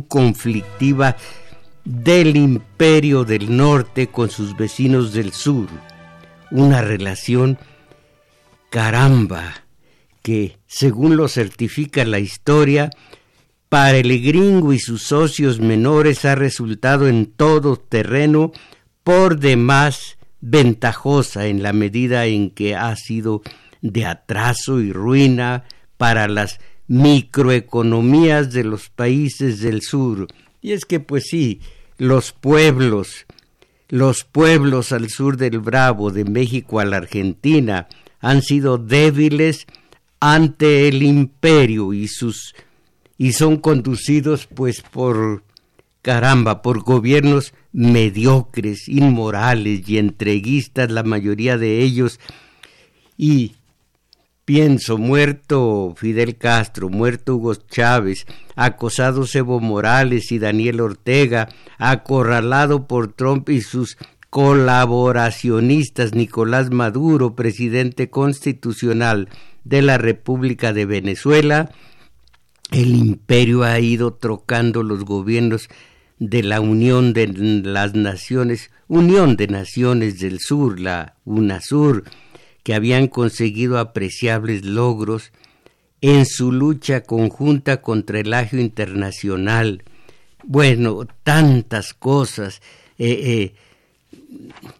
Conflictiva del imperio del norte con sus vecinos del sur. Una relación caramba que, según lo certifica la historia, para el gringo y sus socios menores ha resultado en todo terreno por demás ventajosa en la medida en que ha sido de atraso y ruina para las microeconomías de los países del sur. Y es que, pues sí, los pueblos, los pueblos al sur del Bravo, de México a la Argentina, han sido débiles ante el imperio y sus y son conducidos pues por caramba, por gobiernos mediocres, inmorales y entreguistas la mayoría de ellos y Pienso, muerto Fidel Castro, muerto Hugo Chávez, acosados Evo Morales y Daniel Ortega, acorralado por Trump y sus colaboracionistas Nicolás Maduro, presidente constitucional de la República de Venezuela, el imperio ha ido trocando los gobiernos de la Unión de las Naciones, Unión de Naciones del Sur, la UNASUR, que habían conseguido apreciables logros en su lucha conjunta contra el agio internacional. Bueno, tantas cosas. Eh, eh,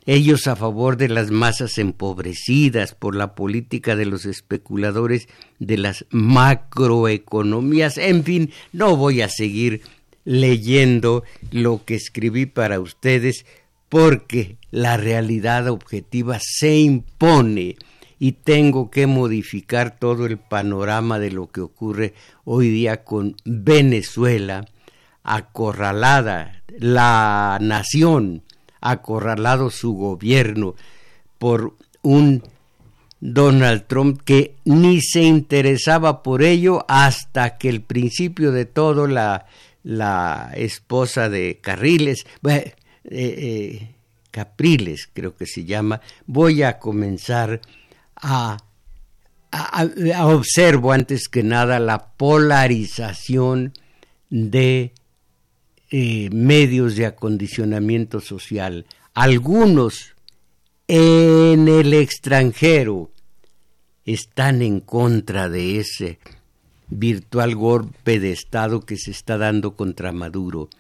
ellos a favor de las masas empobrecidas por la política de los especuladores de las macroeconomías. En fin, no voy a seguir leyendo lo que escribí para ustedes porque la realidad objetiva se impone y tengo que modificar todo el panorama de lo que ocurre hoy día con Venezuela, acorralada la nación, acorralado su gobierno por un Donald Trump que ni se interesaba por ello hasta que el principio de todo la, la esposa de Carriles, eh, eh, Capriles, creo que se llama, voy a comenzar a, a, observo antes que nada la polarización de eh, medios de acondicionamiento social. Algunos en el extranjero están en contra de ese virtual golpe de Estado que se está dando contra Maduro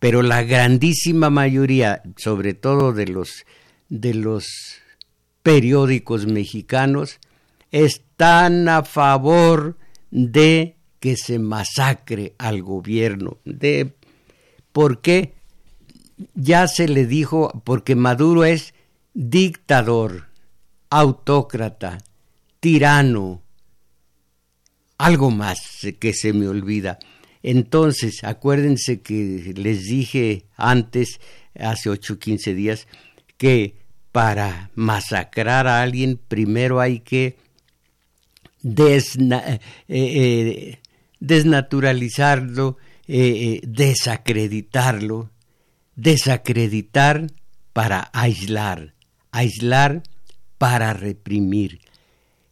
pero la grandísima mayoría, sobre todo de los, de los periódicos mexicanos, están a favor de que se masacre al gobierno. De, ¿Por qué? Ya se le dijo, porque Maduro es dictador, autócrata, tirano, algo más que se me olvida. Entonces, acuérdense que les dije antes, hace ocho o quince días, que para masacrar a alguien primero hay que eh, eh, desnaturalizarlo, eh, desacreditarlo, desacreditar para aislar, aislar para reprimir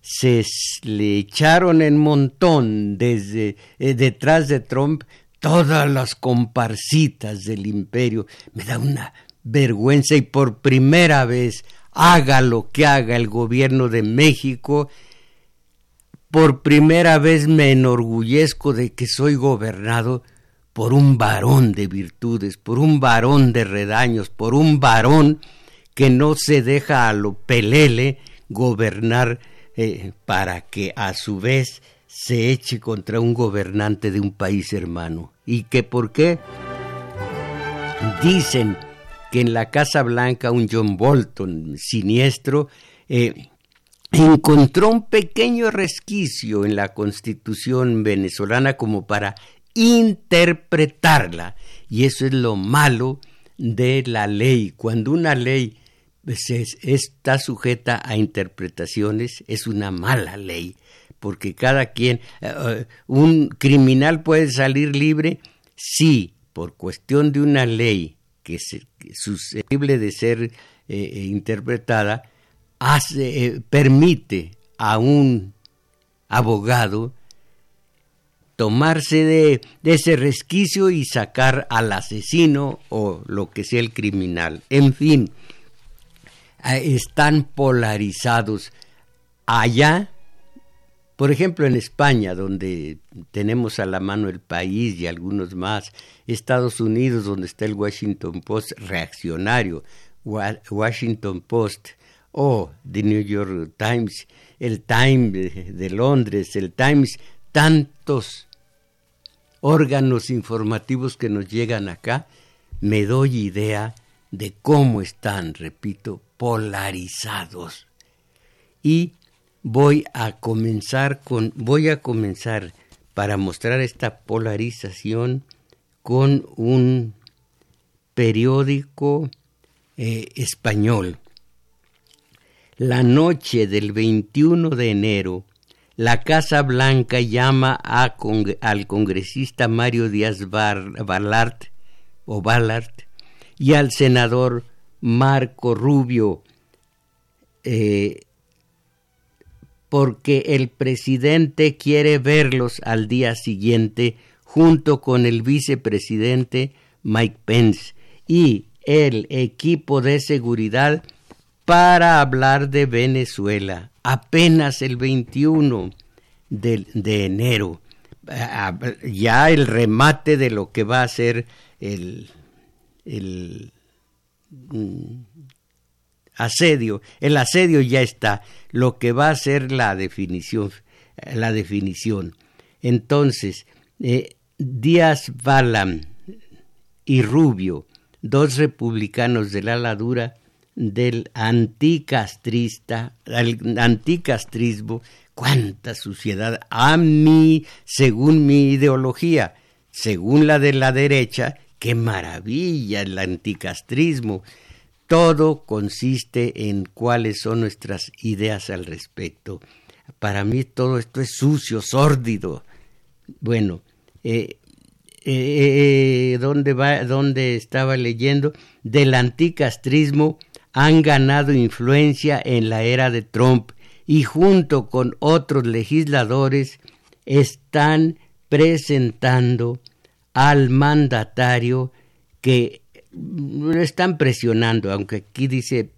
se le echaron en montón desde eh, detrás de Trump todas las comparsitas del imperio. Me da una vergüenza y por primera vez haga lo que haga el gobierno de México, por primera vez me enorgullezco de que soy gobernado por un varón de virtudes, por un varón de redaños, por un varón que no se deja a lo pelele gobernar eh, para que a su vez se eche contra un gobernante de un país hermano. ¿Y que por qué? Dicen que en la Casa Blanca un John Bolton siniestro eh, encontró un pequeño resquicio en la constitución venezolana como para interpretarla. Y eso es lo malo de la ley. Cuando una ley está sujeta a interpretaciones, es una mala ley, porque cada quien, eh, eh, un criminal puede salir libre si por cuestión de una ley que es susceptible de ser eh, interpretada, hace, permite a un abogado tomarse de, ese resquicio y sacar al asesino o lo que sea el criminal. En fin, están polarizados. Allá, por ejemplo, en España, donde tenemos a la mano el país y algunos más, Estados Unidos, donde está el Washington Post reaccionario, Washington Post o The New York Times, el Times de Londres, el Times, tantos órganos informativos que nos llegan acá, me doy idea de cómo están, repito, polarizados. Y voy a comenzar con, voy a comenzar para mostrar esta polarización con un periódico eh, español. La noche del 21 de enero, la Casa Blanca llama al congresista Mario Díaz Balart, o Ballard y al senador Marco Rubio, eh, porque el presidente quiere verlos al día siguiente junto con el vicepresidente Mike Pence y el equipo de seguridad para hablar de Venezuela apenas el 21 de, de enero. Ya el remate de lo que va a ser el, el asedio. El asedio ya está. Lo que va a ser la definición. La definición. Entonces, eh, Díaz Balam y Rubio, dos republicanos del ala dura del anticastrista, anticastrismo, cuánta suciedad a mí, según mi ideología, según la de la derecha, qué maravilla el anticastrismo. Todo consiste en cuáles son nuestras ideas al respecto. Para mí todo esto es sucio, sórdido. Bueno, eh, eh, eh ¿dónde, va, ¿dónde estaba leyendo? Del anticastrismo han ganado influencia en la era de Trump y junto con otros legisladores están presentando al mandatario que lo están presionando, aunque aquí dice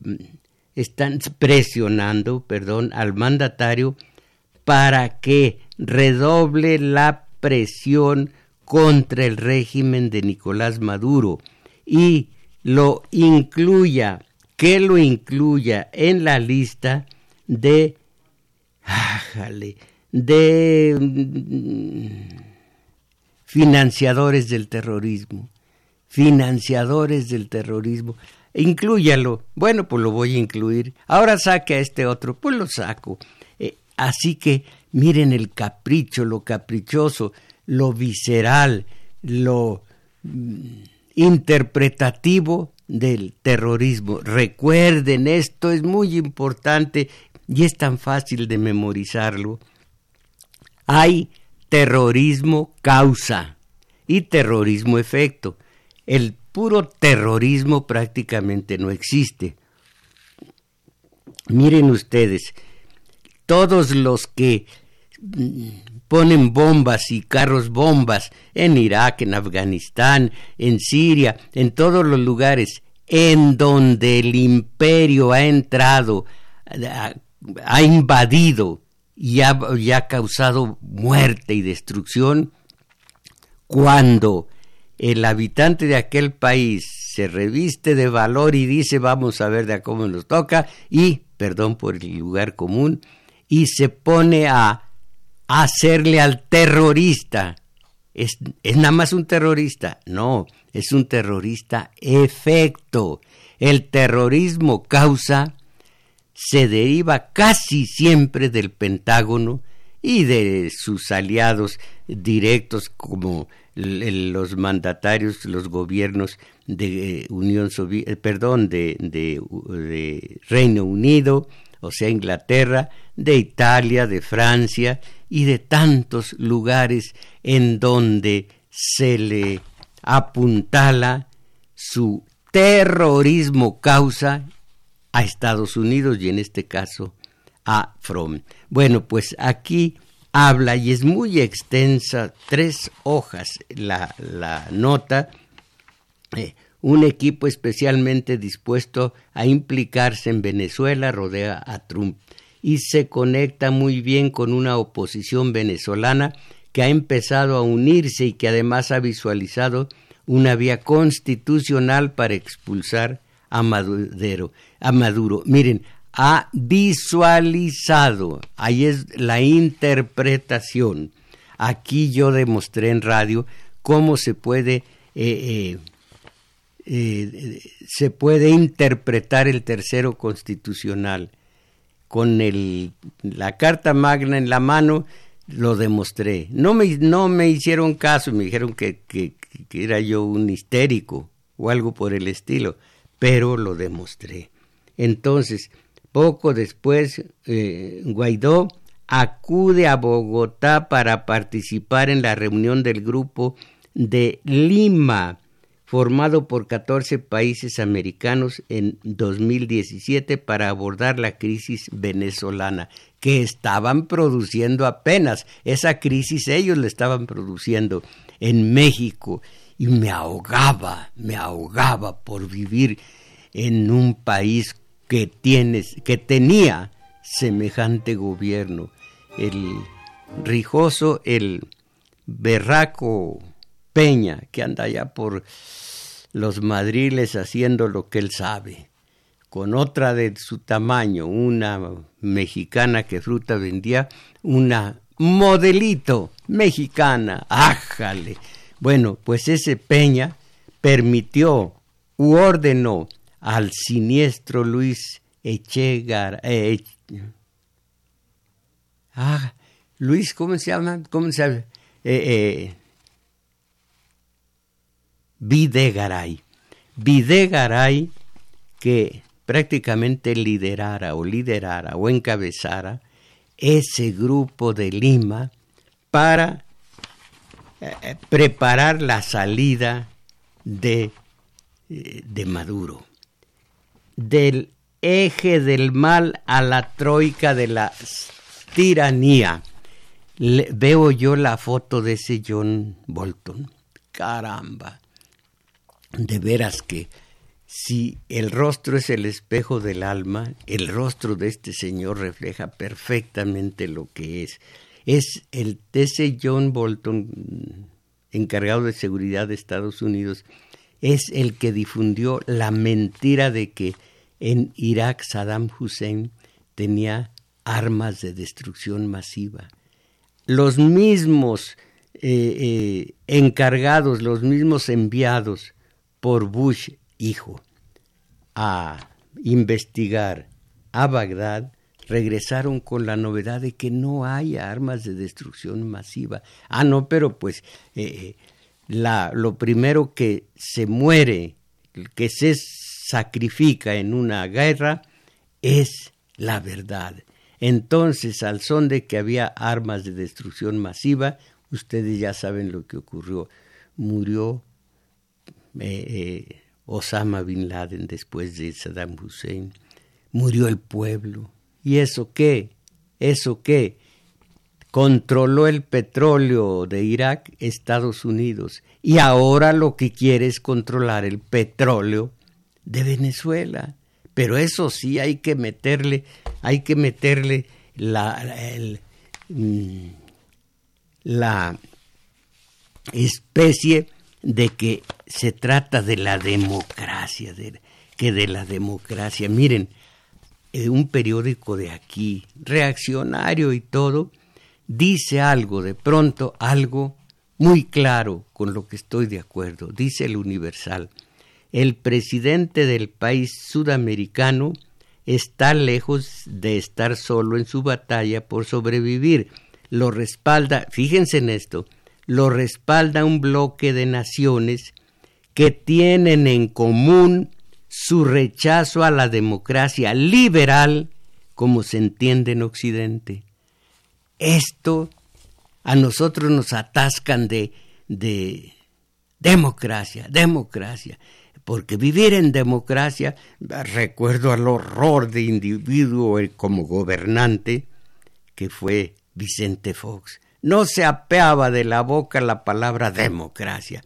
están presionando, perdón, al mandatario para que redoble la presión contra el régimen de Nicolás Maduro y lo incluya, que lo incluya en la lista de, de financiadores del terrorismo, financiadores del terrorismo. Inclúyalo. Bueno, pues lo voy a incluir. Ahora saque a este otro, pues lo saco. Eh, así que miren el capricho, lo caprichoso, lo visceral, lo mm, interpretativo del terrorismo. Recuerden, esto es muy importante y es tan fácil de memorizarlo. Hay terrorismo causa y terrorismo efecto. El puro terrorismo prácticamente no existe. Miren ustedes, todos los que mm, ponen bombas y carros bombas en Irak, en Afganistán, en Siria, en todos los lugares en donde el imperio ha entrado, ha invadido y ha, causado muerte y destrucción cuando el habitante de aquel país se reviste de valor y dice vamos a ver de cómo nos toca y, perdón por el lugar común, y se pone a hacerle al terrorista. Es, es nada más un terrorista. No, es un terrorista efecto. El terrorismo causa se deriva casi siempre del Pentágono y de sus aliados directos como los mandatarios, los gobiernos de eh, Unión eh, perdón, de, de, Reino Unido, o sea, Inglaterra, de Italia, de Francia y de tantos lugares en donde se le apuntala su terrorismo causa a Estados Unidos y en este caso a From. Bueno, pues aquí habla y es muy extensa, tres hojas la, la nota, eh, un equipo especialmente dispuesto a implicarse en Venezuela rodea a Trump y se conecta muy bien con una oposición venezolana que ha empezado a unirse y que además ha visualizado una vía constitucional para expulsar a Maduro. A Maduro. Miren, ha visualizado, ahí es la interpretación. Aquí yo demostré en radio cómo se puede eh, eh, eh, se puede interpretar el tercero constitucional. Con el, la Carta Magna en la mano lo demostré. No me, no me hicieron caso, me dijeron que, que era yo un histérico o algo por el estilo, pero lo demostré. Entonces, poco después, eh, Guaidó acude a Bogotá para participar en la reunión del grupo de Lima, formado por 14 países americanos en 2017 para abordar la crisis venezolana, que estaban produciendo apenas. Esa crisis ellos la estaban produciendo en México y me ahogaba, me ahogaba por vivir en un país que, tienes, que tenía semejante gobierno. El rijoso, el berraco Peña, que anda allá por los madriles haciendo lo que él sabe, con otra de su tamaño, una mexicana que fruta vendía, una modelito mexicana, ájale. Bueno, pues ese Peña permitió u ordenó al siniestro Luis Echegar. Eh, ah, Luis, ¿cómo se llama? ¿Cómo se llama? Eh, eh, Videgaray. Videgaray que prácticamente liderara o liderara o encabezara ese grupo de Lima para eh, preparar la salida de, de Maduro del eje del mal a la troika de la tiranía. veo yo la foto de ese John Bolton. Caramba. De veras que si el rostro es el espejo del alma, el rostro de este señor refleja perfectamente lo que es. Es el ese John Bolton, encargado de seguridad de Estados Unidos, es el que difundió la mentira de que en Irak Saddam Hussein tenía armas de destrucción masiva. Los mismos eh, eh, encargados, los mismos enviados por Bush hijo a investigar a Bagdad, regresaron con la novedad de que no hay armas de destrucción masiva. Ah, no, pero pues eh, la, lo primero que se muere, que se sacrifica en una guerra es la verdad. Entonces, al son de que había armas de destrucción masiva, ustedes ya saben lo que ocurrió. Murió eh, eh, Osama Bin Laden después de Saddam Hussein. Murió el pueblo. ¿Y eso qué? ¿Eso qué? Controló el petróleo de Irak Estados Unidos y ahora lo que quiere es controlar el petróleo de Venezuela. Pero eso sí hay que meterle, hay que meterle la, mm, la especie de que se trata de la democracia, de, que de la democracia. Miren, eh, un periódico de aquí, reaccionario y todo, dice algo, de pronto algo muy claro con lo que estoy de acuerdo. Dice el Universal, el presidente del país sudamericano está lejos de estar solo en su batalla por sobrevivir. Lo respalda, fíjense en esto, lo respalda un bloque de naciones que tienen en común su rechazo a la democracia liberal como se entiende en Occidente. Esto a nosotros nos atascan de, de democracia, democracia, porque vivir en democracia, recuerdo al horror de individuo como gobernante que fue Vicente Fox. No se apeaba de la boca la palabra democracia.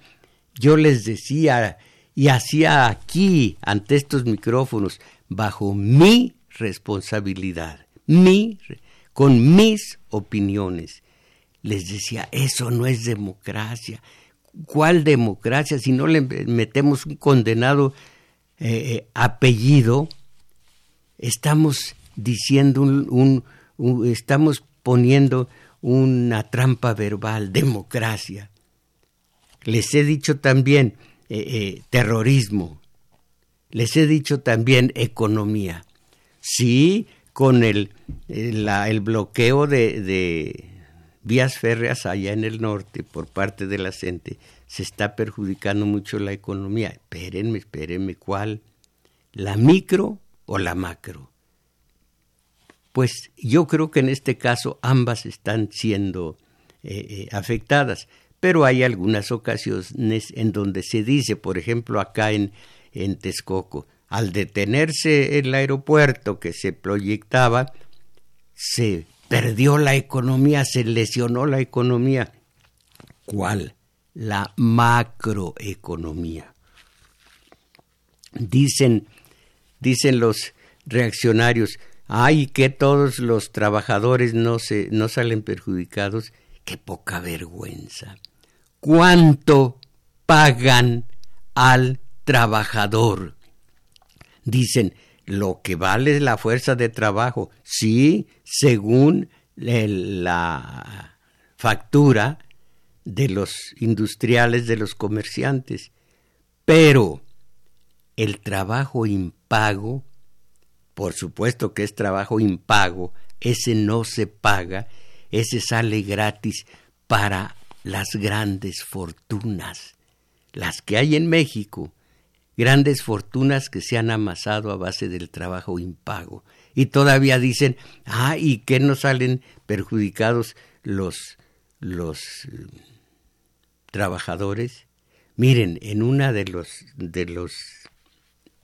Yo les decía y hacía aquí, ante estos micrófonos, bajo mi responsabilidad, mi, con mis opiniones. Les decía, eso no es democracia. ¿Cuál democracia si no le metemos un condenado eh, eh, apellido? Estamos diciendo un, estamos poniendo una trampa verbal, democracia. Les he dicho también, eh, eh, terrorismo. Les he dicho también economía. Sí, con el, el, bloqueo de, vías férreas allá en el norte por parte de la gente, se está perjudicando mucho la economía. Espérenme, espérenme, ¿cuál? ¿La micro o la macro? Pues yo creo que en este caso ambas están siendo eh, afectadas pero hay algunas ocasiones en donde se dice, por ejemplo, acá en, en Texcoco, al detenerse el aeropuerto que se proyectaba, se perdió la economía, se lesionó la economía. ¿Cuál? La macroeconomía. Dicen, dicen los reaccionarios, ay, que todos los trabajadores no, se, no salen perjudicados. Qué poca vergüenza cuánto pagan al trabajador. Dicen, lo que vale la fuerza de trabajo, sí, según la factura de los industriales, de los comerciantes, pero el trabajo impago, por supuesto que es trabajo impago, ese no se paga, ese sale gratis para las grandes fortunas, las que hay en México, grandes fortunas que se han amasado a base del trabajo impago. Y todavía dicen, ah, ¿y qué no salen perjudicados los, los trabajadores? Miren, en una de los, de los,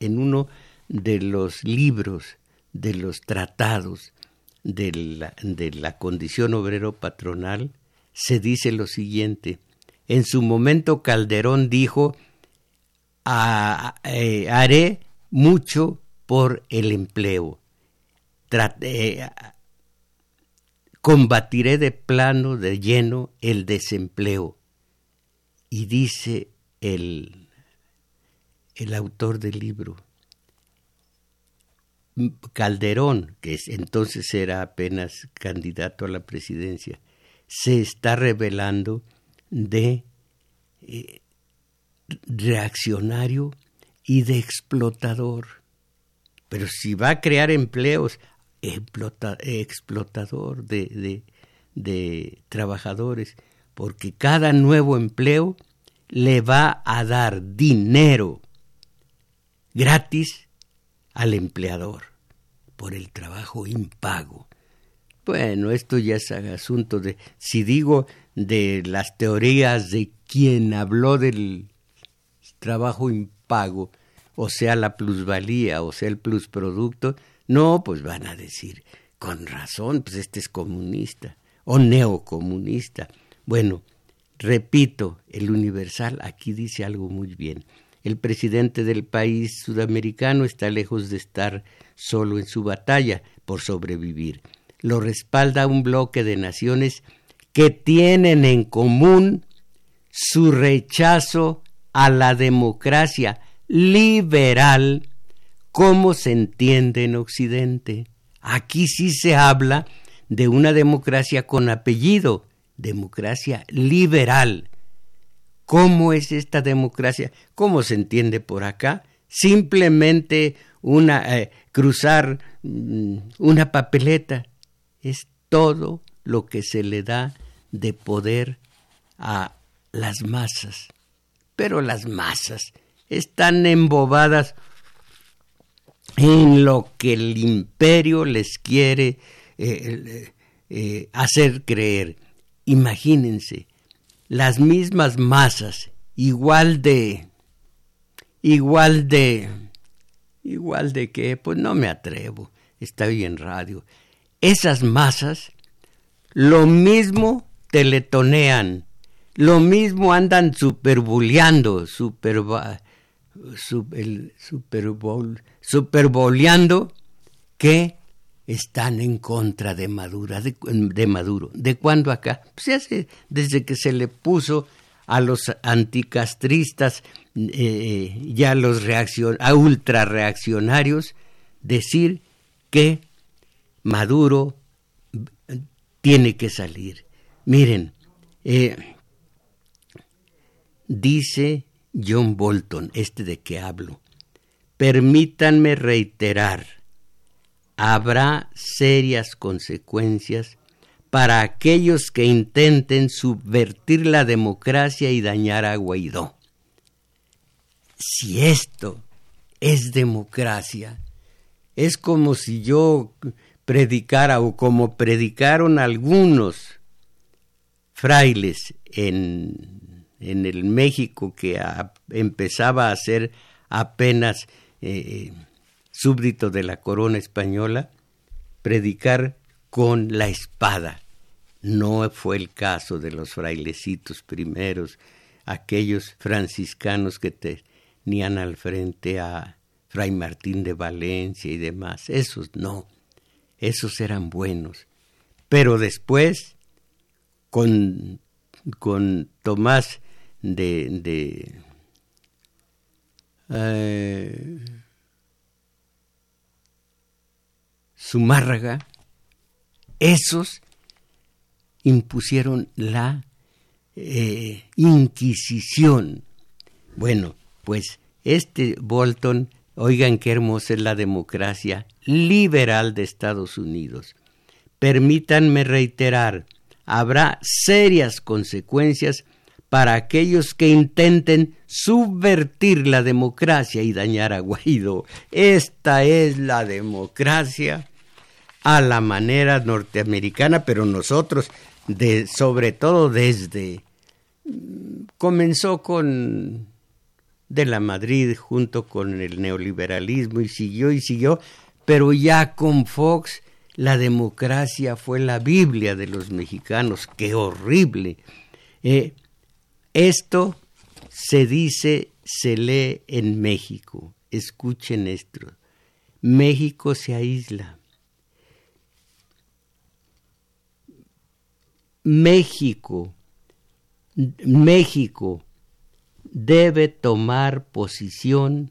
en uno de los libros, de los tratados de la, de la condición obrero patronal, se dice lo siguiente. En su momento Calderón dijo, eh, haré mucho por el empleo. Eh, combatiré de plano, de lleno, el desempleo. Y dice el, el autor del libro, Calderón, que entonces era apenas candidato a la presidencia, se está revelando de eh, reaccionario y de explotador. Pero si va a crear empleos, explotador de, de trabajadores, porque cada nuevo empleo le va a dar dinero gratis al empleador por el trabajo impago. Bueno, esto ya es asunto de, si digo de las teorías de quien habló del trabajo impago, o sea, la plusvalía, o sea, el plusproducto, no, pues van a decir, con razón, pues este es comunista, o neocomunista. Bueno, repito, el Universal aquí dice algo muy bien. El presidente del país sudamericano está lejos de estar solo en su batalla por sobrevivir lo respalda un bloque de naciones que tienen en común su rechazo a la democracia liberal como se entiende en Occidente. Aquí sí se habla de una democracia con apellido, democracia liberal. ¿Cómo es esta democracia? ¿Cómo se entiende por acá? Simplemente una eh, cruzar mm, una papeleta es todo lo que se le da de poder a las masas. Pero las masas están embobadas en lo que el imperio les quiere eh, eh, hacer creer. Imagínense, las mismas masas, igual de, igual de, igual de que, pues no me atrevo, está bien radio. Esas masas, lo mismo teletonean, lo mismo andan superbuleando, superboleando que están en contra de, Madura, de, Maduro. ¿De cuándo acá? Pues hace, desde que se le puso a los anticastristas eh, y a los reaccion, a ultra reaccionarios decir que Maduro tiene que salir. Miren, eh, dice John Bolton, este de que hablo, permítanme reiterar, habrá serias consecuencias para aquellos que intenten subvertir la democracia y dañar a Guaidó. Si esto es democracia, es como si yo predicara o como predicaron algunos frailes en, en el México que empezaba a ser apenas eh, súbdito de la corona española, predicar con la espada. No fue el caso de los frailecitos primeros, aquellos franciscanos que tenían al frente a Fray Martín de Valencia y demás. Esos no, esos eran buenos. Pero después, con, con Tomás de, de eh, Zumárraga, esos impusieron la eh, Inquisición. Bueno, pues este Bolton, oigan qué hermosa es la democracia liberal de Estados Unidos. Permítanme reiterar, habrá serias consecuencias para aquellos que intenten subvertir la democracia y dañar a Guaidó. Esta es la democracia a la manera norteamericana, pero nosotros, sobre todo desde, comenzó con de la Madrid junto con el neoliberalismo y siguió y siguió, pero ya con Fox la democracia fue la Biblia de los mexicanos, qué horrible. Eh, esto se dice, se lee en México. Escuchen esto. México se aísla. México, México debe tomar posición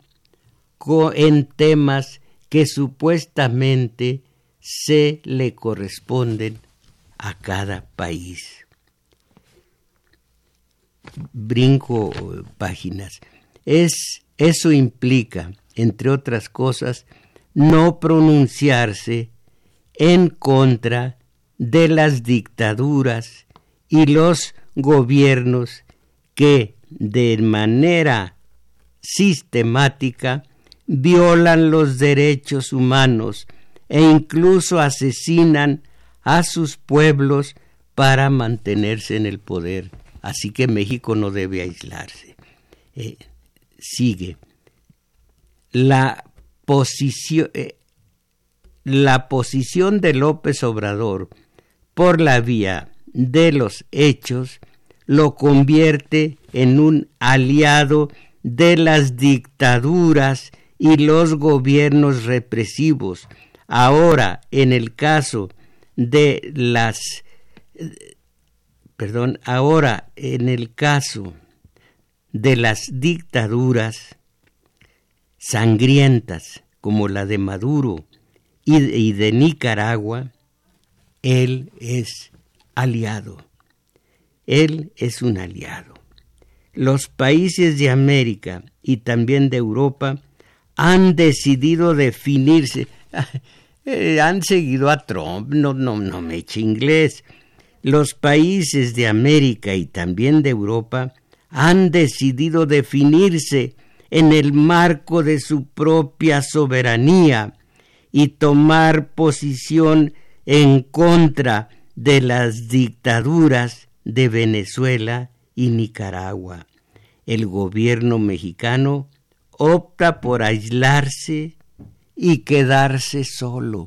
en temas que supuestamente se le corresponden a cada país. Brinco páginas. Es, eso implica, entre otras cosas, no pronunciarse en contra de las dictaduras y los gobiernos que de manera sistemática violan los derechos humanos e incluso asesinan a sus pueblos para mantenerse en el poder. Así que México no debe aislarse. Eh, sigue. La posición, eh, la posición de López Obrador por la vía de los hechos lo convierte en un aliado de las dictaduras y los gobiernos represivos. Ahora, en el caso de las perdón, ahora en el caso de las dictaduras sangrientas como la de Maduro y de Nicaragua, él es aliado. Él es un aliado. Los países de América y también de Europa han decidido definirse. Eh, han seguido a Trump, no, no, no me eche inglés. Los países de América y también de Europa han decidido definirse en el marco de su propia soberanía y tomar posición en contra de las dictaduras de Venezuela y Nicaragua. El gobierno mexicano opta por aislarse y quedarse solo.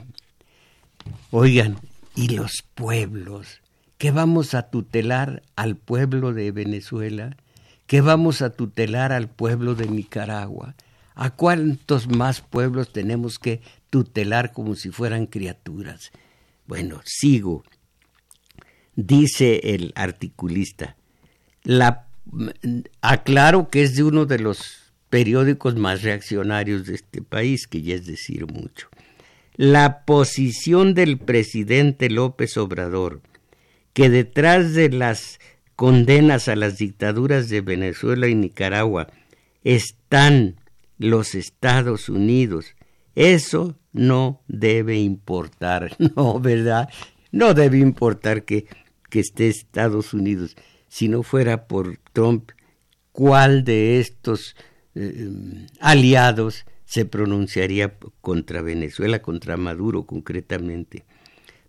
Oigan, ¿y los pueblos? ¿Qué vamos a tutelar al pueblo de Venezuela? ¿Qué vamos a tutelar al pueblo de Nicaragua? ¿A cuántos más pueblos tenemos que tutelar como si fueran criaturas? Bueno, sigo. Dice el articulista, la, aclaro que es de uno de los periódicos más reaccionarios de este país, que ya es decir mucho. La posición del presidente López Obrador, que detrás de las condenas a las dictaduras de Venezuela y Nicaragua están los Estados Unidos, eso no debe importar, no, ¿verdad? No debe importar que, que esté Estados Unidos. Si no fuera por Trump, ¿cuál de estos eh, aliados se pronunciaría contra Venezuela, contra Maduro concretamente.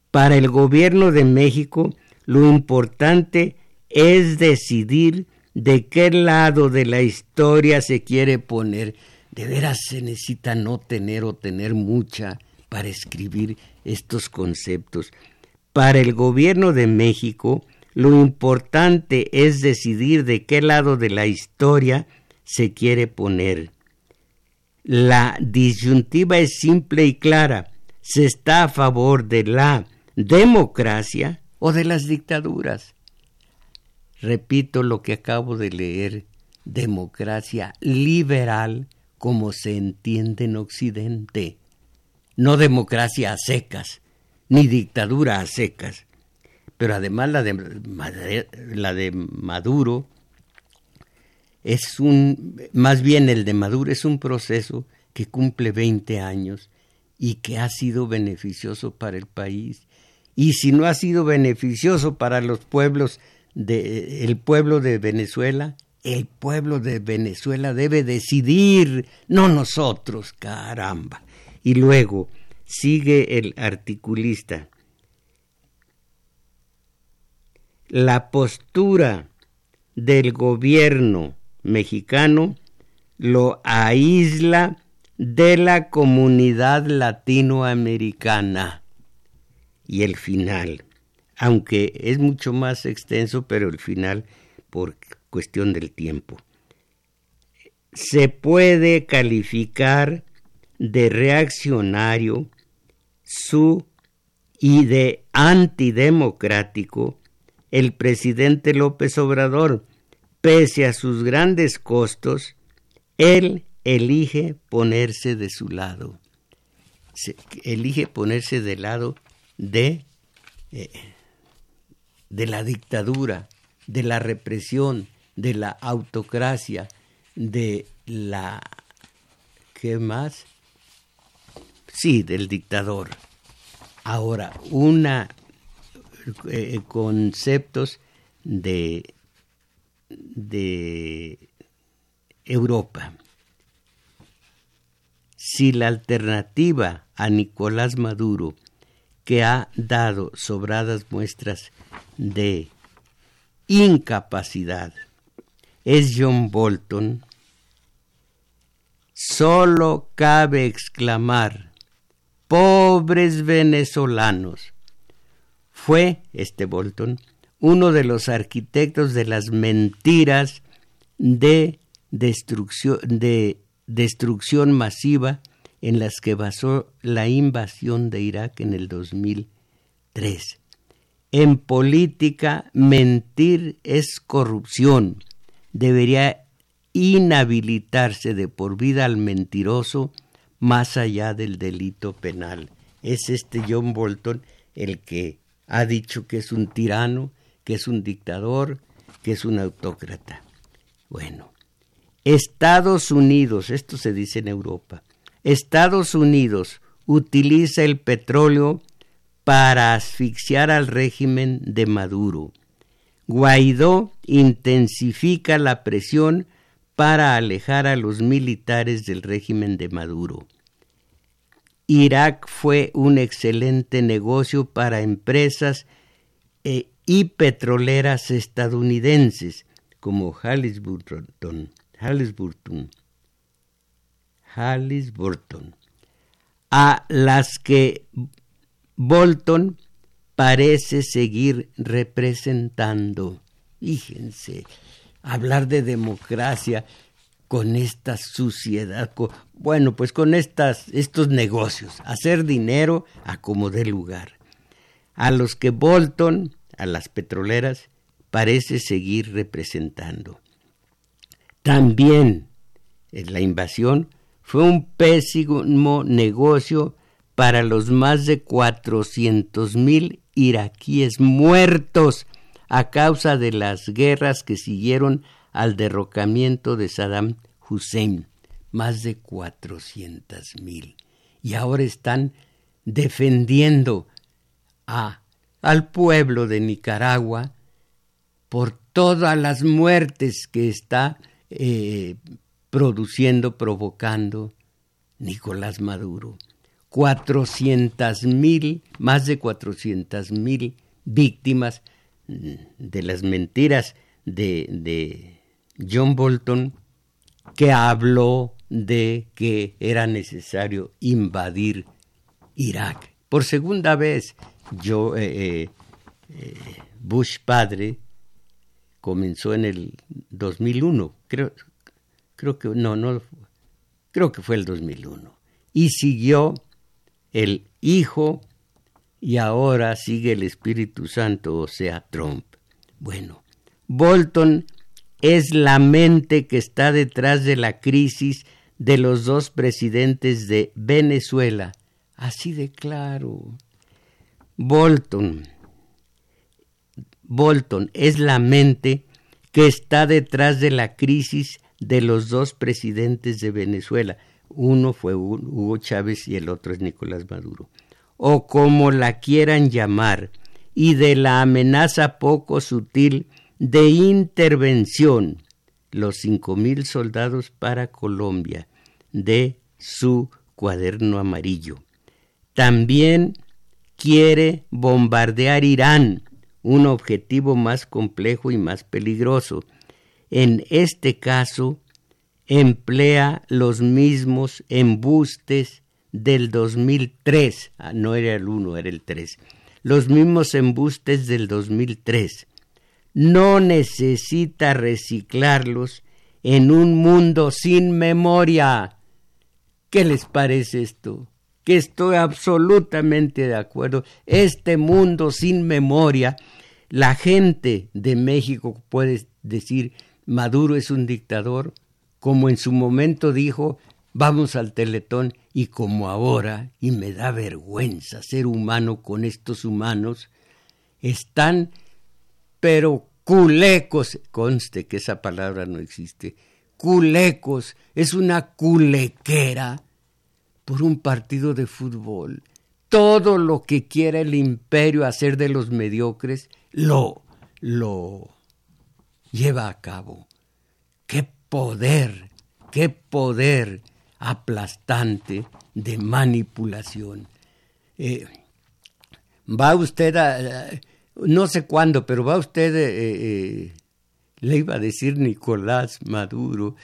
Para el gobierno de México, lo importante es decidir de qué lado de la historia se quiere poner. De veras se necesita no tener o tener mucha para escribir estos conceptos. Para el gobierno de México, lo importante es decidir de qué lado de la historia se quiere poner. La disyuntiva es simple y clara. ¿Se está a favor de la democracia o de las dictaduras? Repito lo que acabo de leer. Democracia liberal como se entiende en Occidente. No democracia a secas, ni dictadura a secas. Pero además la de, la de Maduro es un, más bien el de Maduro es un proceso que cumple 20 años y que ha sido beneficioso para el país. Y si no ha sido beneficioso para los pueblos de, el pueblo de Venezuela, el pueblo de Venezuela debe decidir, no nosotros, caramba. Y luego sigue el articulista. La postura del gobierno mexicano lo aísla de la comunidad latinoamericana. Y el final, aunque es mucho más extenso, pero el final por cuestión del tiempo. Se puede calificar de reaccionario su y de antidemocrático el presidente López Obrador, Pese a sus grandes costos, él elige ponerse de su lado. elige ponerse del lado de, eh, de la dictadura, de la represión, de la autocracia, de la... ¿Qué más? Sí, del dictador. Ahora, una eh, conceptos de de Europa. Si la alternativa a Nicolás Maduro, que ha dado sobradas muestras de incapacidad, es John Bolton, solo cabe exclamar, pobres venezolanos. Fue este Bolton uno de los arquitectos de las mentiras de destrucción, de destrucción masiva en las que basó la invasión de Irak en el 2003. En política, mentir es corrupción. Debería inhabilitarse de por vida al mentiroso más allá del delito penal. Es este John Bolton el que ha dicho que es un tirano, que es un dictador, que es un autócrata. Bueno, Estados Unidos, esto se dice en Europa, Estados Unidos utiliza el petróleo para asfixiar al régimen de Maduro. Guaidó intensifica la presión para alejar a los militares del régimen de Maduro. Irak fue un excelente negocio para empresas eh, y petroleras estadounidenses como Halliburton, Halliburton, Halliburton, a las que Bolton parece seguir representando. Fíjense, hablar de democracia con esta suciedad, bueno, pues con estas, estos negocios, hacer dinero a como dé lugar, a los que Bolton, a las petroleras, parece seguir representando. También la invasión fue un pésimo negocio para los más de cuatrocientos mil iraquíes muertos a causa de las guerras que siguieron al derrocamiento de Saddam Hussein, más de cuatrocientas mil. Y ahora están defendiendo a, al pueblo de Nicaragua por todas las muertes que está eh, produciendo, provocando Nicolás Maduro. Cuatrocientas mil, más de cuatrocientas mil víctimas de las mentiras de, de John Bolton que habló de que era necesario invadir Irak. Por segunda vez, yo, eh, eh, eh, Bush padre comenzó en el 2001, creo, creo que no, no, creo que fue el 2001, y siguió el hijo y ahora sigue el Espíritu Santo, o sea, Trump. Bueno, Bolton es la mente que está detrás de la crisis de los dos presidentes de Venezuela. Así de claro. Bolton. Bolton es la mente que está detrás de la crisis de los dos presidentes de Venezuela. Uno fue Hugo Chávez y el otro es Nicolás Maduro o como la quieran llamar, y de la amenaza poco sutil de intervención, los cinco mil soldados para Colombia, de su cuaderno amarillo. También quiere bombardear Irán, un objetivo más complejo y más peligroso. En este caso, emplea los mismos embustes del 2003, ah, no era el 1, era el 3, los mismos embustes del 2003. No necesita reciclarlos en un mundo sin memoria. ¿Qué les parece esto? Que estoy absolutamente de acuerdo. Este mundo sin memoria, la gente de México puede decir Maduro es un dictador, como en su momento dijo vamos al teletón y como ahora, y me da vergüenza ser humano con estos humanos, están pero culecos, conste que esa palabra no existe, culecos, es una culequera por un partido de fútbol. Todo lo que quiera el imperio hacer de los mediocres, lo, lo lleva a cabo. ¡Qué poder! ¡Qué poder! aplastante de manipulación. Eh, va usted a, no sé cuándo, pero va usted, eh, eh, le iba a decir Nicolás Maduro,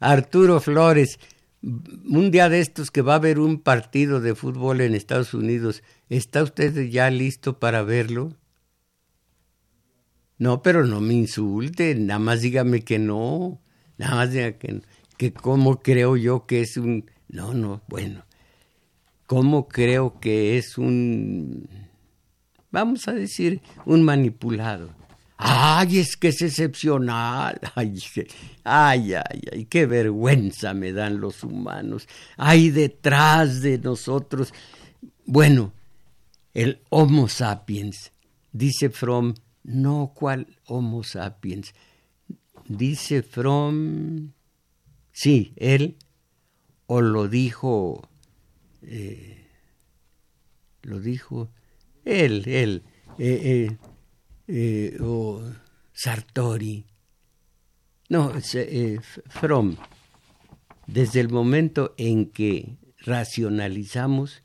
Arturo Flores, un día de estos que va a haber un partido de fútbol en Estados Unidos, ¿está usted ya listo para verlo? No, pero no me insulte, nada más dígame que no, nada más dígame que no que cómo creo yo que es un... No, no, bueno. ¿Cómo creo que es un... Vamos a decir, un manipulado? Ay, es que es excepcional. Ay, ay, ay, qué vergüenza me dan los humanos. Hay detrás de nosotros. Bueno, el Homo sapiens, dice Fromm, no cuál Homo sapiens, dice Fromm, sí, él, o lo dijo, eh, lo dijo él, él, eh, eh, eh, o Sartori. No, eh, From. Desde el momento en que racionalizamos,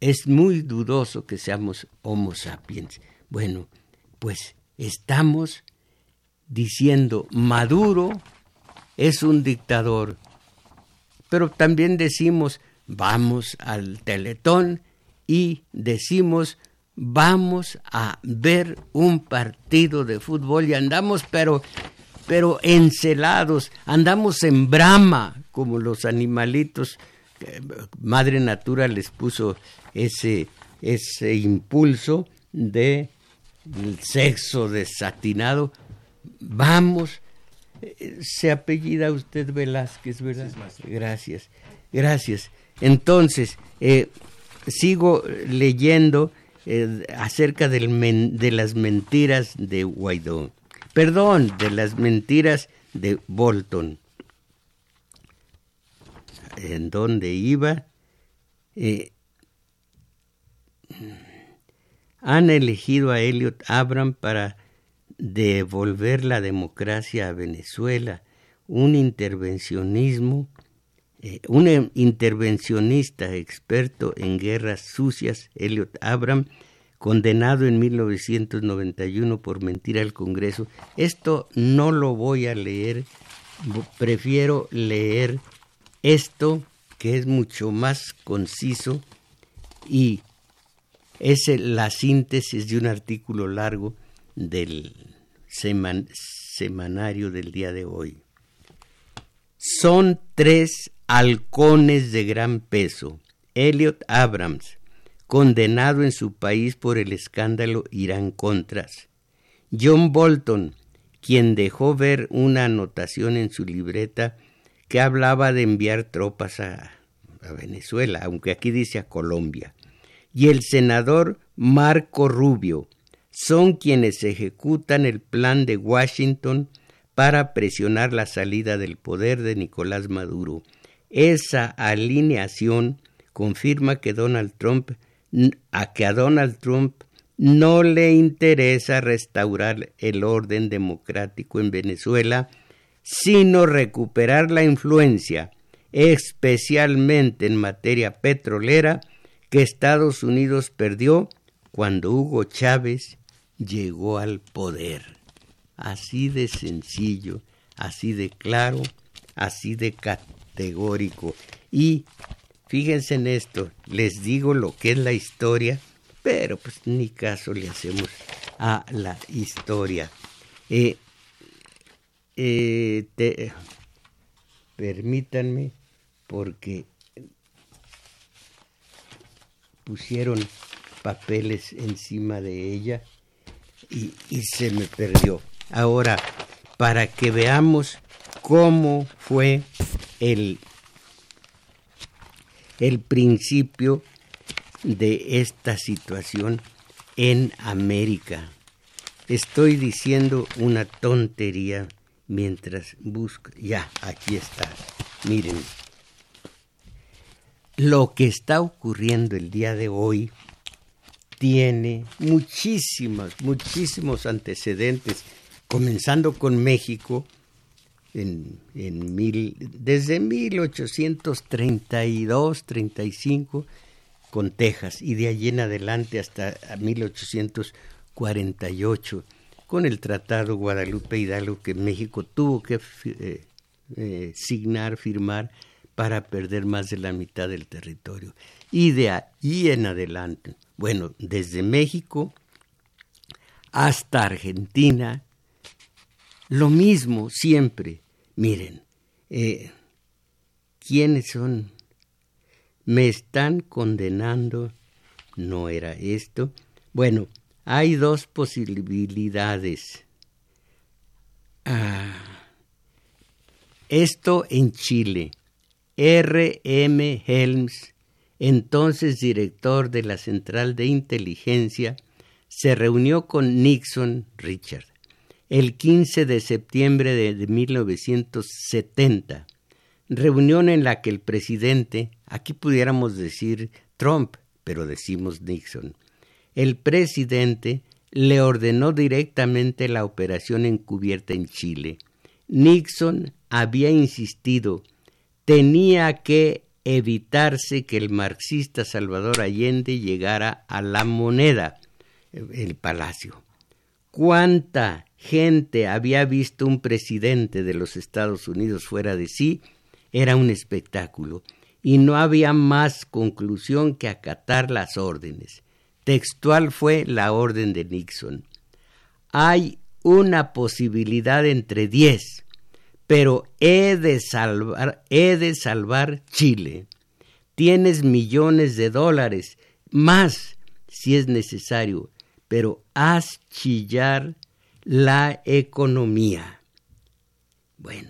es muy dudoso que seamos Homo sapiens. Bueno, pues estamos diciendo Maduro es un dictador, pero también decimos vamos al teletón y decimos vamos a ver un partido de fútbol y andamos pero pero encelados, andamos en brama como los animalitos. Madre Natura les puso ese, ese impulso de sexo desatinado. Vamos, se apellida usted Velázquez, ¿verdad? Gracias, gracias. Entonces, eh, sigo leyendo eh, acerca de las mentiras de Guaidó. Perdón, de las mentiras de Bolton. En donde iba, eh, han elegido a Elliot Abram para devolver la democracia a Venezuela, un intervencionismo, eh, un intervencionista experto en guerras sucias, Elliot Abram, condenado en 1991 por mentir al Congreso. Esto no lo voy a leer, prefiero leer esto que es mucho más conciso y es la síntesis de un artículo largo del semanario del día de hoy. Son tres halcones de gran peso. Elliot Abrams, condenado en su país por el escándalo Irán Contras. John Bolton, quien dejó ver una anotación en su libreta que hablaba de enviar tropas a, a Venezuela, aunque aquí dice a Colombia. Y el senador Marco Rubio son quienes ejecutan el plan de Washington para presionar la salida del poder de Nicolás Maduro. Esa alineación confirma que Donald Trump a que a Donald Trump no le interesa restaurar el orden democrático en Venezuela, sino recuperar la influencia, especialmente en materia petrolera, que Estados Unidos perdió cuando Hugo Chávez llegó al poder. Así de sencillo, así de claro, así de categórico. Y Fíjense en esto, les digo lo que es la historia, pero pues ni caso le hacemos a la historia. Eh, eh, permítanme, porque pusieron papeles encima de ella y, y se me perdió. Ahora, para que veamos cómo fue el el principio de esta situación en América. Estoy diciendo una tontería mientras busco. Ya, aquí está. Miren. Lo que está ocurriendo el día de hoy tiene muchísimos, muchísimos antecedentes, comenzando con México, en, desde 1832, 35 con Texas y de allí en adelante hasta 1848 con el Tratado Guadalupe Hidalgo que México tuvo que eh, eh, signar, firmar para perder más de la mitad del territorio. Y de ahí en adelante, bueno, desde México hasta Argentina, lo mismo siempre. Miren, eh, ¿quiénes son? Me están condenando. No era esto. Bueno, hay dos posibilidades. Ah, esto en Chile. R. M. Helms, entonces director de la Central de Inteligencia, se reunió con Nixon Richard el 15 de septiembre de 1970, reunión en la que el presidente, aquí pudiéramos decir Trump, pero decimos Nixon, el presidente le ordenó directamente la operación encubierta en Chile. Nixon había insistido, tenía que evitarse que el marxista Salvador Allende llegara a la moneda, el palacio. ¿Cuánta gente había visto un presidente de los Estados Unidos fuera de sí? Era un espectáculo, y no había más conclusión que acatar las órdenes. Textual fue la orden de Nixon. Hay una posibilidad entre diez, pero he de salvar, he de salvar Chile. Tienes millones de dólares, más si es necesario pero haz chillar la economía. Bueno,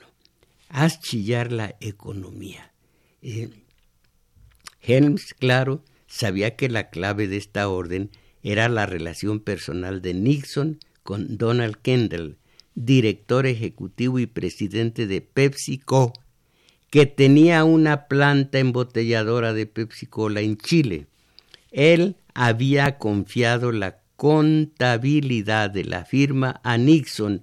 haz chillar la economía. Eh, Helms, claro, sabía que la clave de esta orden era la relación personal de Nixon con Donald Kendall, director ejecutivo y presidente de PepsiCo, que tenía una planta embotelladora de Pepsi en Chile. Él había confiado la contabilidad de la firma a Nixon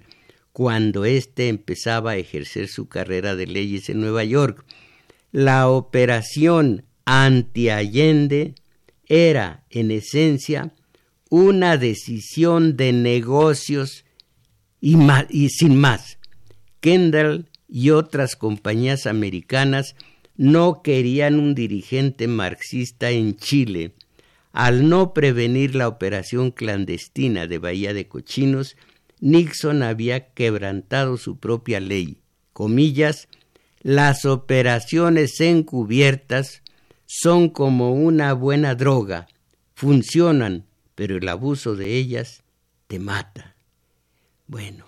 cuando éste empezaba a ejercer su carrera de leyes en Nueva York. La operación anti-Allende era, en esencia, una decisión de negocios y, y sin más. Kendall y otras compañías americanas no querían un dirigente marxista en Chile al no prevenir la operación clandestina de Bahía de Cochinos, Nixon había quebrantado su propia ley. Comillas, las operaciones encubiertas son como una buena droga, funcionan, pero el abuso de ellas te mata. Bueno,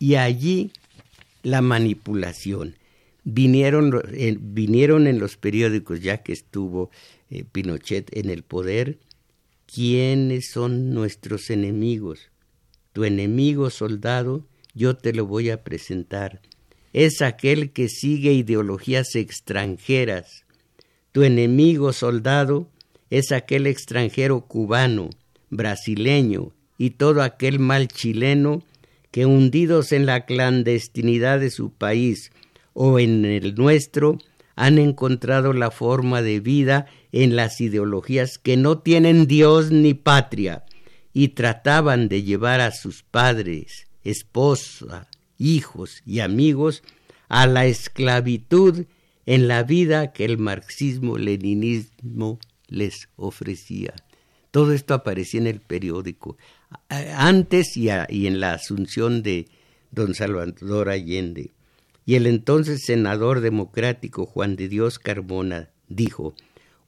y allí la manipulación. Vinieron, eh, vinieron en los periódicos, ya que estuvo eh, Pinochet en el poder, ¿quiénes son nuestros enemigos? Tu enemigo soldado, yo te lo voy a presentar. Es aquel que sigue ideologías extranjeras. Tu enemigo soldado es aquel extranjero cubano, brasileño y todo aquel mal chileno que hundidos en la clandestinidad de su país o en el nuestro, han encontrado la forma de vida en las ideologías que no tienen Dios ni patria y trataban de llevar a sus padres, esposa, hijos y amigos a la esclavitud en la vida que el marxismo-leninismo les ofrecía. Todo esto aparecía en el periódico, antes y, y en la asunción de don Salvador Allende. Y el entonces senador democrático Juan de Dios Carbona dijo,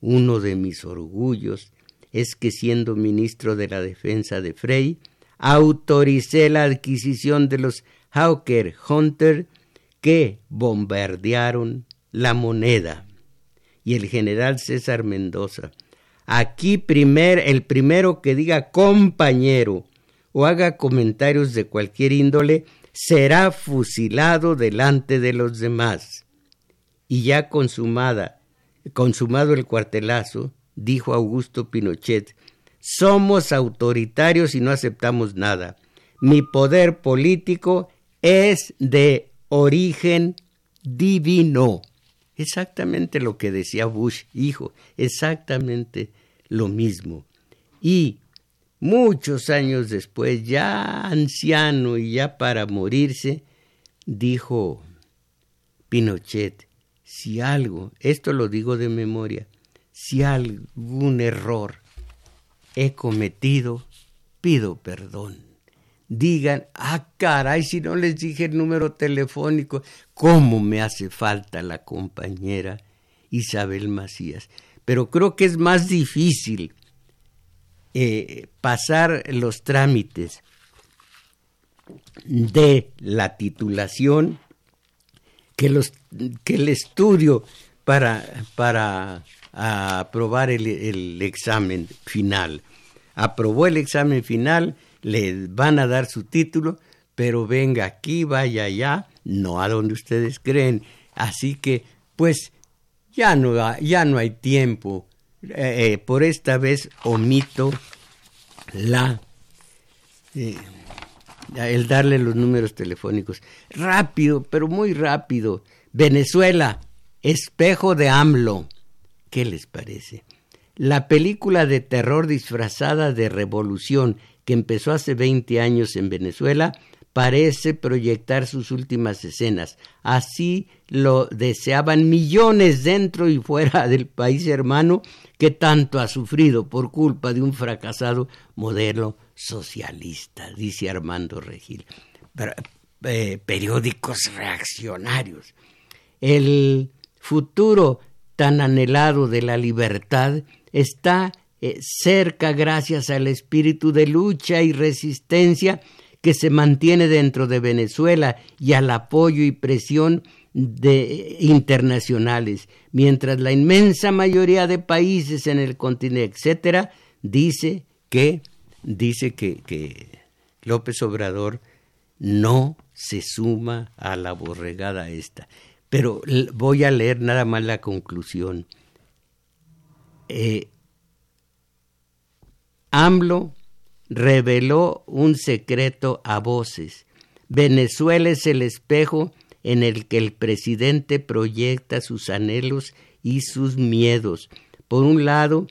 uno de mis orgullos es que siendo ministro de la defensa de Frey, autoricé la adquisición de los Hawker Hunter que bombardearon la moneda. Y el general César Mendoza, aquí primer, el primero que diga compañero o haga comentarios de cualquier índole, será fusilado delante de los demás. Y ya consumada, consumado el cuartelazo, dijo Augusto Pinochet, somos autoritarios y no aceptamos nada. Mi poder político es de origen divino. Exactamente lo que decía Bush, hijo, exactamente lo mismo. Y muchos años después, ya anciano y ya para morirse, dijo Pinochet, si algo, esto lo digo de memoria, si algún error he cometido, pido perdón. Digan, ah, caray, si no les dije el número telefónico, ¿cómo me hace falta la compañera Isabel Macías? Pero creo que es más difícil eh, pasar los trámites de la titulación que, los, que el estudio para, para aprobar el, el examen final. Aprobó el examen final, le van a dar su título, pero venga aquí, vaya allá, no a donde ustedes creen. Así que, pues, ya no, ya no hay tiempo. Eh, eh, por esta vez omito la eh, el darle los números telefónicos. Rápido, pero muy rápido. Venezuela, espejo de AMLO. ¿Qué les parece? La película de terror disfrazada de revolución que empezó hace 20 años en Venezuela parece proyectar sus últimas escenas. Así lo deseaban millones dentro y fuera del país hermano que tanto ha sufrido por culpa de un fracasado modelo socialista, dice Armando Regil. Eh, periódicos reaccionarios. El futuro tan anhelado de la libertad está eh, cerca gracias al espíritu de lucha y resistencia que se mantiene dentro de Venezuela y al apoyo y presión de, internacionales, mientras la inmensa mayoría de países en el continente, etcétera, dice que dice que, que López Obrador no se suma a la borregada esta. Pero voy a leer nada más la conclusión. Eh, AMLO reveló un secreto a voces. Venezuela es el espejo en el que el presidente proyecta sus anhelos y sus miedos. Por un lado,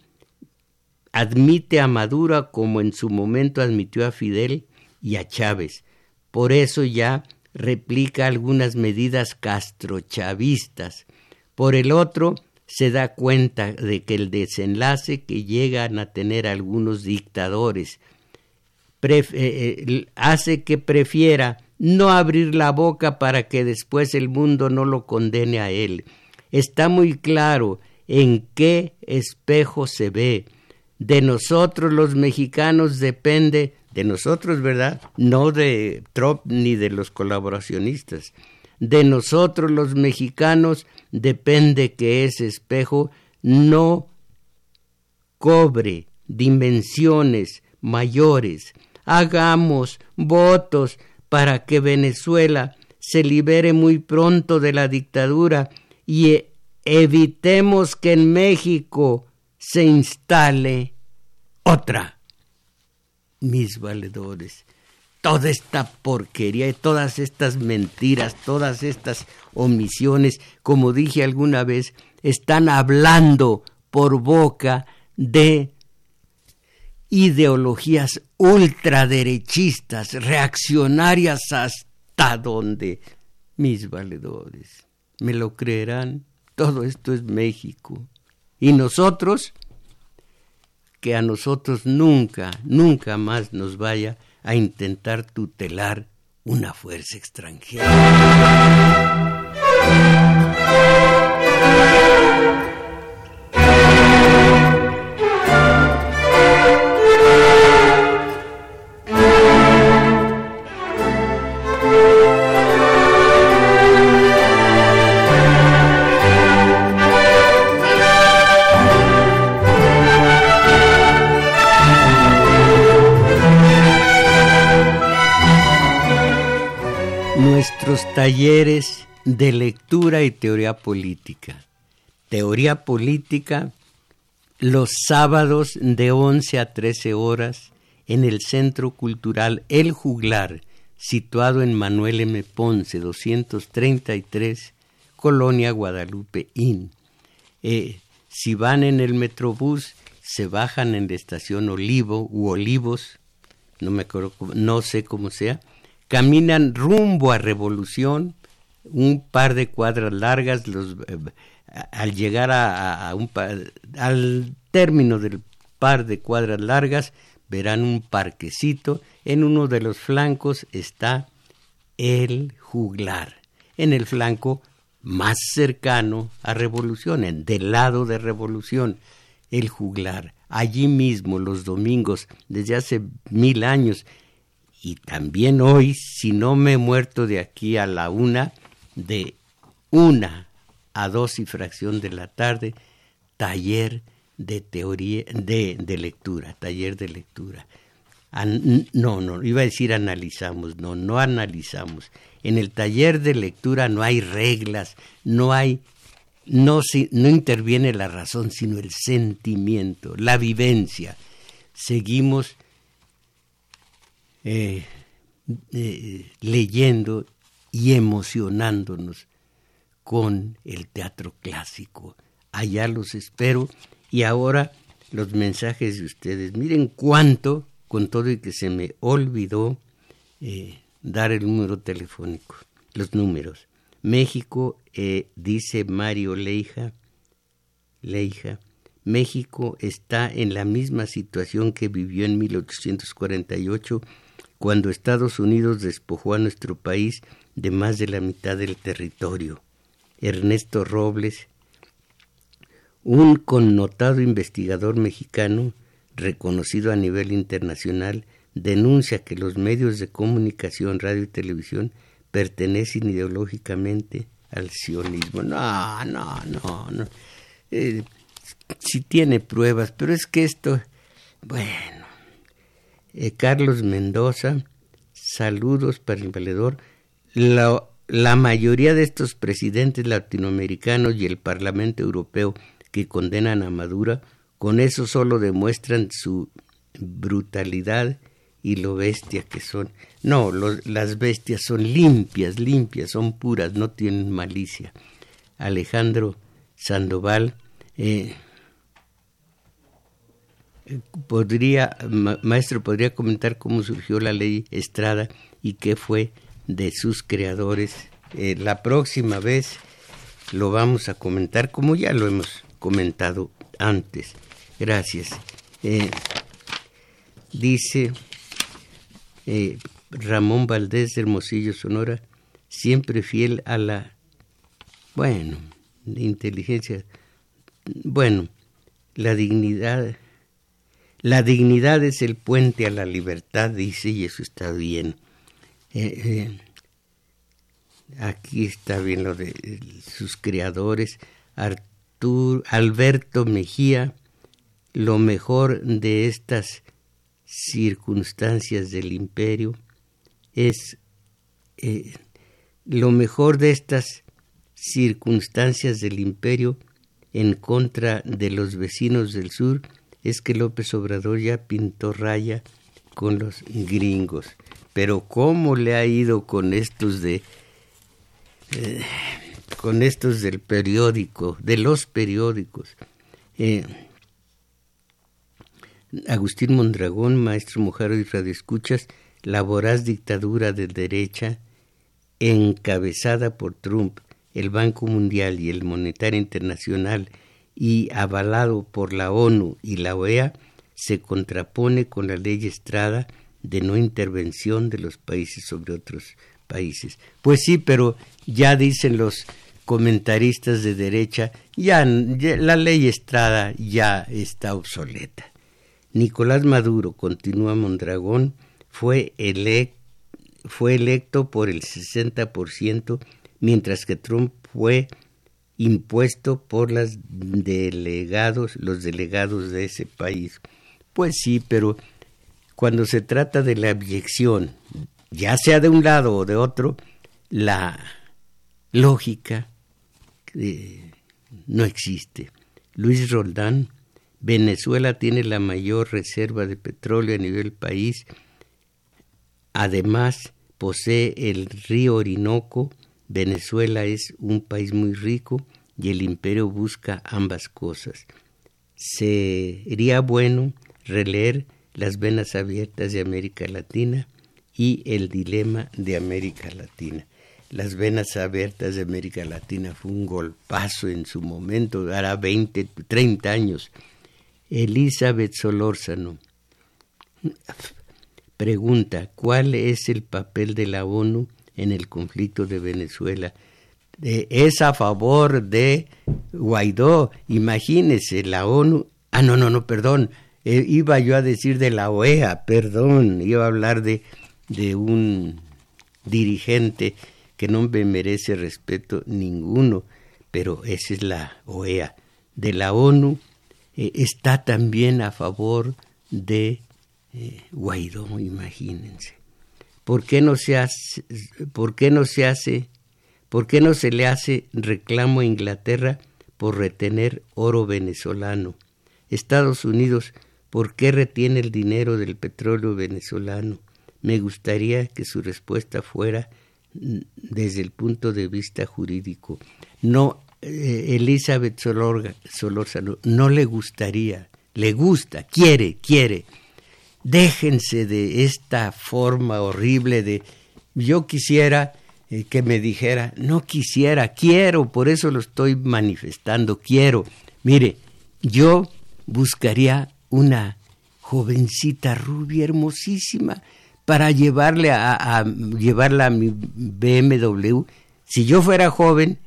admite a Maduro como en su momento admitió a Fidel y a Chávez. Por eso ya replica algunas medidas castrochavistas. Por el otro, se da cuenta de que el desenlace que llegan a tener algunos dictadores eh, eh, hace que prefiera no abrir la boca para que después el mundo no lo condene a él. Está muy claro en qué espejo se ve. De nosotros los mexicanos depende, de nosotros, ¿verdad? No de Trump ni de los colaboracionistas. De nosotros los mexicanos depende que ese espejo no cobre dimensiones mayores. Hagamos votos para que Venezuela se libere muy pronto de la dictadura y e, evitemos que en México se instale otra. Mis valedores, toda esta porquería y todas estas mentiras, todas estas omisiones, como dije alguna vez, están hablando por boca de ideologías ultraderechistas, reaccionarias hasta donde, mis valedores, me lo creerán, todo esto es México. Y nosotros, que a nosotros nunca, nunca más nos vaya a intentar tutelar una fuerza extranjera. Talleres de lectura y teoría política. Teoría política los sábados de 11 a 13 horas en el Centro Cultural El Juglar, situado en Manuel M. Ponce, 233, Colonia Guadalupe Inn. Eh, si van en el Metrobús, se bajan en la estación Olivo u Olivos, no, me acuerdo, no sé cómo sea, caminan rumbo a Revolución, un par de cuadras largas, eh, al llegar a, un al término del par de cuadras largas, verán un parquecito, en uno de los flancos está el juglar, en el flanco más cercano a Revolución, en del lado de Revolución. el juglar, allí mismo los domingos, desde hace mil años, y también hoy, si no me he muerto de aquí a la una, de una a dos y fracción de la tarde, taller de teoría, de, de lectura, taller de lectura. no, no, iba a decir analizamos, no, no analizamos. En el taller de lectura no hay reglas, no hay, no, no interviene la razón, sino el sentimiento, la vivencia. Seguimos eh, eh, leyendo y emocionándonos con el teatro clásico. Allá los espero y ahora los mensajes de ustedes. Miren cuánto, con todo y que se me olvidó eh, dar el número telefónico, los números. México, dice Mario Leija, Leija, México está en la misma situación que vivió en 1848 cuando Estados Unidos despojó a nuestro país de más de la mitad del territorio. Ernesto Robles, un connotado investigador mexicano reconocido a nivel internacional, denuncia que los medios de comunicación, radio y televisión pertenecen ideológicamente al sionismo. No, no, no, no. Eh, si tiene pruebas, pero es que esto, bueno, eh, Carlos Mendoza, saludos para el valedor. La, mayoría de estos presidentes latinoamericanos y el Parlamento Europeo que condenan a Maduro, con eso solo demuestran su brutalidad y lo bestia que son. No, las bestias son limpias, limpias, son puras, no tienen malicia. Alejandro Sandoval, eh, podría, maestro, podría comentar cómo surgió la ley Estrada y qué fue de sus creadores. Eh, la próxima vez lo vamos a comentar como ya lo hemos comentado antes. Gracias. Eh, dice eh, Ramón Valdés de Hermosillo, Sonora, siempre fiel a la, bueno, inteligencia, bueno, la dignidad, la dignidad es el puente a la libertad, dice, y eso está bien. Eh, aquí está bien lo de sus creadores, Arturo Alberto Mejía, lo mejor de estas circunstancias del imperio es eh, lo mejor de estas circunstancias del imperio en contra de los vecinos del sur es que López Obrador ya pintó raya con los gringos. Pero ¿cómo le ha ido con estos de... Eh, con estos del periódico, de los periódicos. Eh, Agustín Mondragón, maestro Mujaro y radioescuchas, la voraz dictadura de derecha encabezada por Trump, el Banco Mundial y el Monetario Internacional y avalado por la ONU y la OEA, se contrapone con la ley Estrada de no intervención de los países sobre otros países. Pues sí, pero ya dicen los comentaristas de derecha, ya, la ley Estrada ya está obsoleta. Nicolás Maduro, continúa Mondragón, fue, fue electo por el 60%, mientras que Trump fue impuesto por las delegados, los delegados de ese país. Pues sí, pero cuando se trata de la abyección, ya sea de un lado o de otro, la lógica no existe. Luis Roldán, Venezuela tiene la mayor reserva de petróleo a nivel país. Además, posee el río Orinoco. Venezuela es un país muy rico y el imperio busca ambas cosas. Sería bueno releer Las venas abiertas de América Latina y El dilema de América Latina las venas abiertas de América Latina fue un golpazo en su momento, hará 20, 30 años. Elizabeth Solórzano pregunta, ¿cuál es el papel de la ONU en el conflicto de Venezuela? es a favor de Guaidó. Imagínese, la ONU Ah, no, no, no, perdón. Eh, iba yo a decir de la OEA, perdón. Iba a hablar de, de un dirigente que no me merece respeto ninguno, pero esa es la OEA. De la ONU eh, está también a favor de eh, Guaidó, imagínense. ¿Por qué no se hace, por qué no se le hace reclamo a Inglaterra por retener oro venezolano? Estados Unidos, ¿por qué retiene el dinero del petróleo venezolano? Me gustaría que su respuesta fuera mm, desde el punto de vista jurídico. No, eh, Elizabeth Solórzano, no le gustaría, le gusta, quiere, quiere déjense de esta forma horrible de yo quisiera eh, que me dijera, no quisiera, quiero, por eso lo estoy manifestando, quiero. Mire, yo buscaría una jovencita rubia hermosísima para llevarle a, a, llevarla a mi BMW. Si yo fuera joven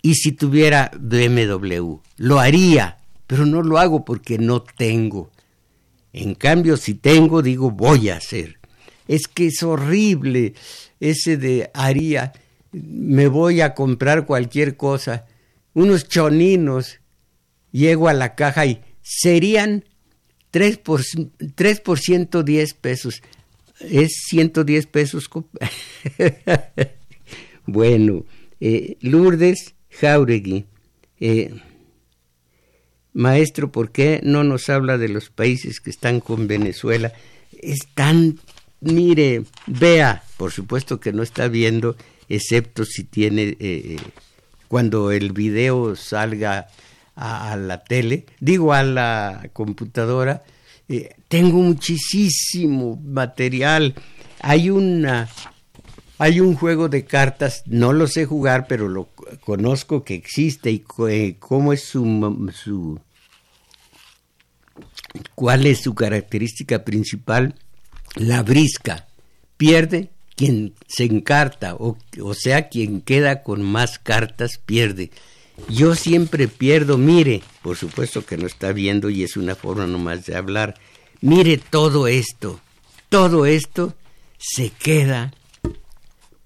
y si tuviera BMW, lo haría, pero no lo hago porque no tengo. En cambio, si tengo, digo, voy a hacer. Es que es horrible ese de haría, me voy a comprar cualquier cosa, unos choninos, llego a la caja y serían 3 por, 3 por 110 pesos. Es 110 pesos. bueno, eh, Lourdes Jauregui. Eh, Maestro, ¿por qué no nos habla de los países que están con Venezuela? Están, mire, vea, por supuesto que no está viendo, excepto si tiene, eh, eh, cuando el video salga a, la tele, digo a la computadora, eh, tengo muchísimo material. Hay una hay un juego de cartas, no lo sé jugar, pero lo conozco que existe y cómo es su, su cuál es su característica principal. La brisca pierde quien se encarta, o, o sea, quien queda con más cartas pierde. Yo siempre pierdo, mire, por supuesto que no está viendo y es una forma nomás de hablar. Mire todo esto, todo esto se queda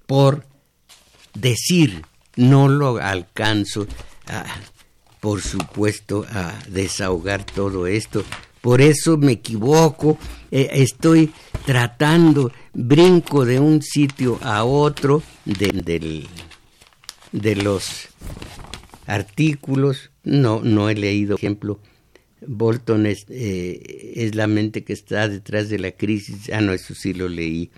por decir, no lo alcanzo, por supuesto, a desahogar todo esto. Por eso me equivoco, eh, estoy tratando, brinco de un sitio a otro de, de los artículos. No, no he leído, por ejemplo, Bolton es, eh, es la mente que está detrás de la crisis. Ah, no, eso sí lo leí.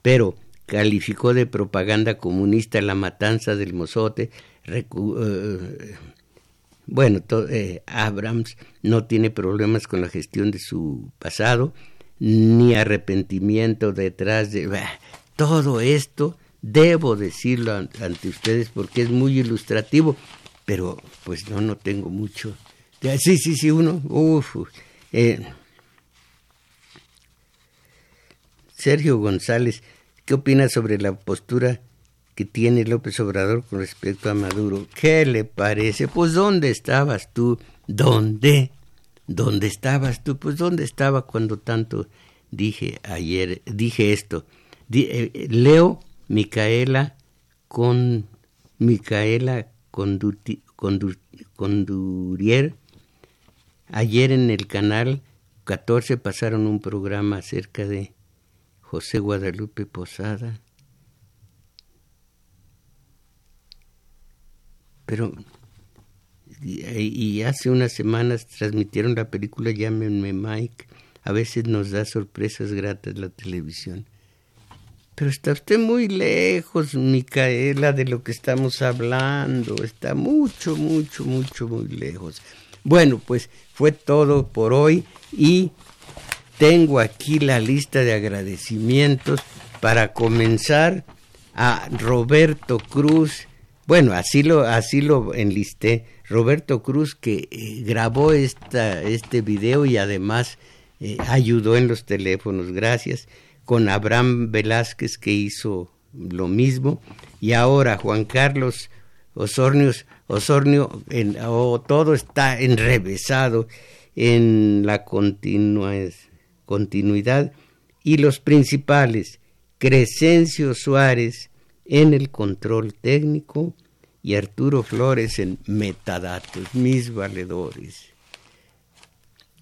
Pero calificó de propaganda comunista la matanza del mozote. Eh, bueno, eh, Abrams no tiene problemas con la gestión de su pasado, ni arrepentimiento detrás de... todo esto debo decirlo ante ustedes porque es muy ilustrativo, pero pues no, no tengo mucho. Sí, sí, sí, uno. Uf, eh, Sergio González, ¿Qué opinas sobre la postura que tiene López Obrador con respecto a Maduro? ¿Qué le parece? Pues ¿dónde estabas tú? ¿Dónde? ¿Dónde estabas tú? Pues ¿dónde estaba cuando tanto dije ayer, dije esto? Eh, leo Micaela con Micaela Condurier. Ayer en el canal 14 pasaron un programa acerca de José Guadalupe Posada. Pero, y, hace unas semanas transmitieron la película Llámenme Mike. A veces nos da sorpresas gratas la televisión. Pero está usted muy lejos, Micaela, de lo que estamos hablando. Está mucho, mucho, mucho, muy lejos. Bueno, pues fue todo por hoy y tengo aquí la lista de agradecimientos para comenzar a Roberto Cruz. Bueno, así lo, así lo enlisté. Roberto Cruz que eh, grabó esta, este video y además eh, ayudó en los teléfonos, gracias. Con Abraham Velázquez que hizo lo mismo. Y ahora Juan Carlos Osornio, Osornio todo está enrevesado en la continuidad y los principales, Crescencio Suárez en el control técnico y Arturo Flores en metadatos, mis valedores.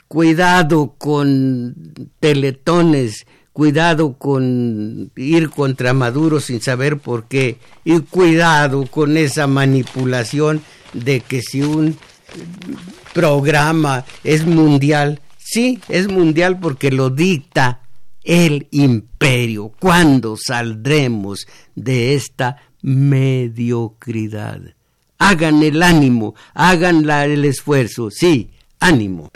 Cuidado con teletones, cuidado con ir contra Maduro sin saber por qué, y cuidado con esa manipulación de que si un programa es mundial, sí, es mundial porque lo dicta el imperio. ¿Cuándo saldremos de esta mediocridad? Hagan el ánimo, hagan el esfuerzo, sí, ánimo.